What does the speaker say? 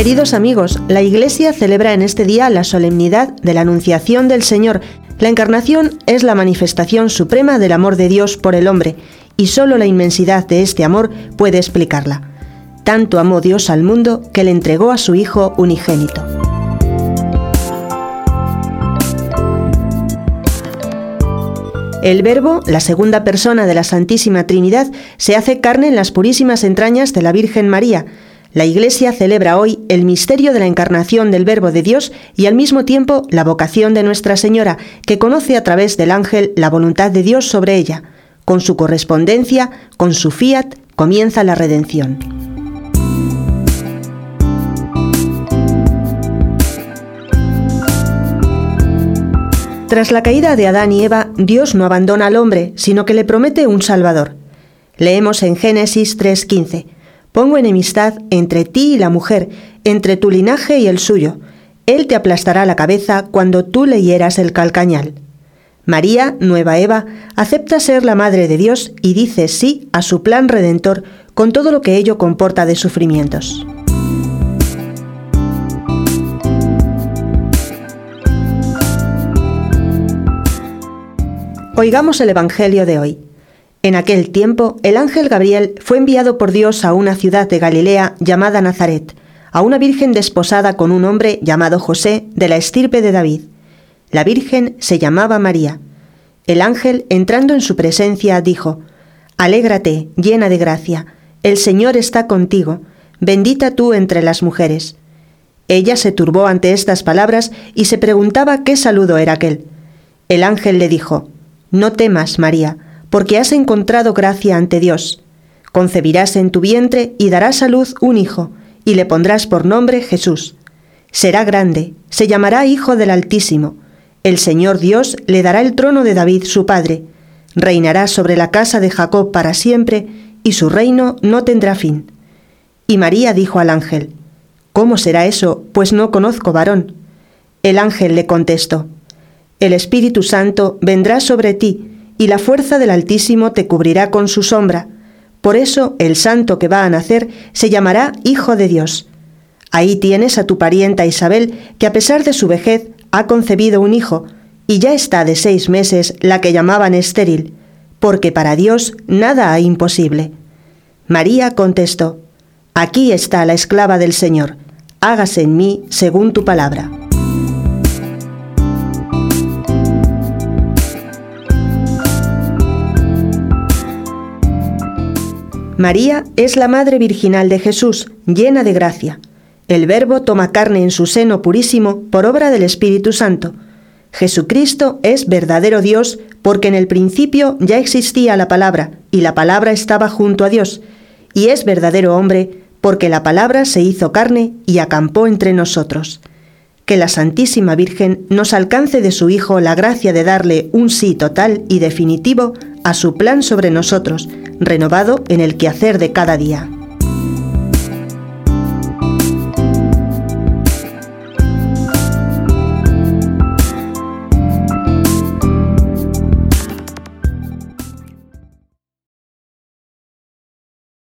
Queridos amigos, la Iglesia celebra en este día la solemnidad de la Anunciación del Señor. La encarnación es la manifestación suprema del amor de Dios por el hombre, y solo la inmensidad de este amor puede explicarla. Tanto amó Dios al mundo que le entregó a su Hijo unigénito. El Verbo, la segunda persona de la Santísima Trinidad, se hace carne en las purísimas entrañas de la Virgen María, la Iglesia celebra hoy el misterio de la encarnación del Verbo de Dios y al mismo tiempo la vocación de Nuestra Señora, que conoce a través del ángel la voluntad de Dios sobre ella. Con su correspondencia, con su fiat, comienza la redención. Tras la caída de Adán y Eva, Dios no abandona al hombre, sino que le promete un Salvador. Leemos en Génesis 3:15. Pongo enemistad entre ti y la mujer, entre tu linaje y el suyo. Él te aplastará la cabeza cuando tú le hieras el calcañal. María, nueva Eva, acepta ser la Madre de Dios y dice sí a su plan redentor con todo lo que ello comporta de sufrimientos. Oigamos el Evangelio de hoy. En aquel tiempo, el ángel Gabriel fue enviado por Dios a una ciudad de Galilea llamada Nazaret, a una virgen desposada con un hombre llamado José de la estirpe de David. La virgen se llamaba María. El ángel, entrando en su presencia, dijo, Alégrate, llena de gracia, el Señor está contigo, bendita tú entre las mujeres. Ella se turbó ante estas palabras y se preguntaba qué saludo era aquel. El ángel le dijo, No temas, María, porque has encontrado gracia ante Dios. Concebirás en tu vientre y darás a luz un hijo, y le pondrás por nombre Jesús. Será grande, se llamará Hijo del Altísimo. El Señor Dios le dará el trono de David su padre. Reinará sobre la casa de Jacob para siempre, y su reino no tendrá fin. Y María dijo al ángel, ¿Cómo será eso, pues no conozco varón? El ángel le contestó, El Espíritu Santo vendrá sobre ti, y la fuerza del Altísimo te cubrirá con su sombra. Por eso el santo que va a nacer se llamará Hijo de Dios. Ahí tienes a tu parienta Isabel, que a pesar de su vejez ha concebido un hijo, y ya está de seis meses la que llamaban estéril, porque para Dios nada hay imposible. María contestó, Aquí está la esclava del Señor, hágase en mí según tu palabra. María es la Madre Virginal de Jesús, llena de gracia. El Verbo toma carne en su seno purísimo por obra del Espíritu Santo. Jesucristo es verdadero Dios porque en el principio ya existía la palabra y la palabra estaba junto a Dios, y es verdadero hombre porque la palabra se hizo carne y acampó entre nosotros. Que la Santísima Virgen nos alcance de su Hijo la gracia de darle un sí total y definitivo a su plan sobre nosotros, renovado en el quehacer de cada día.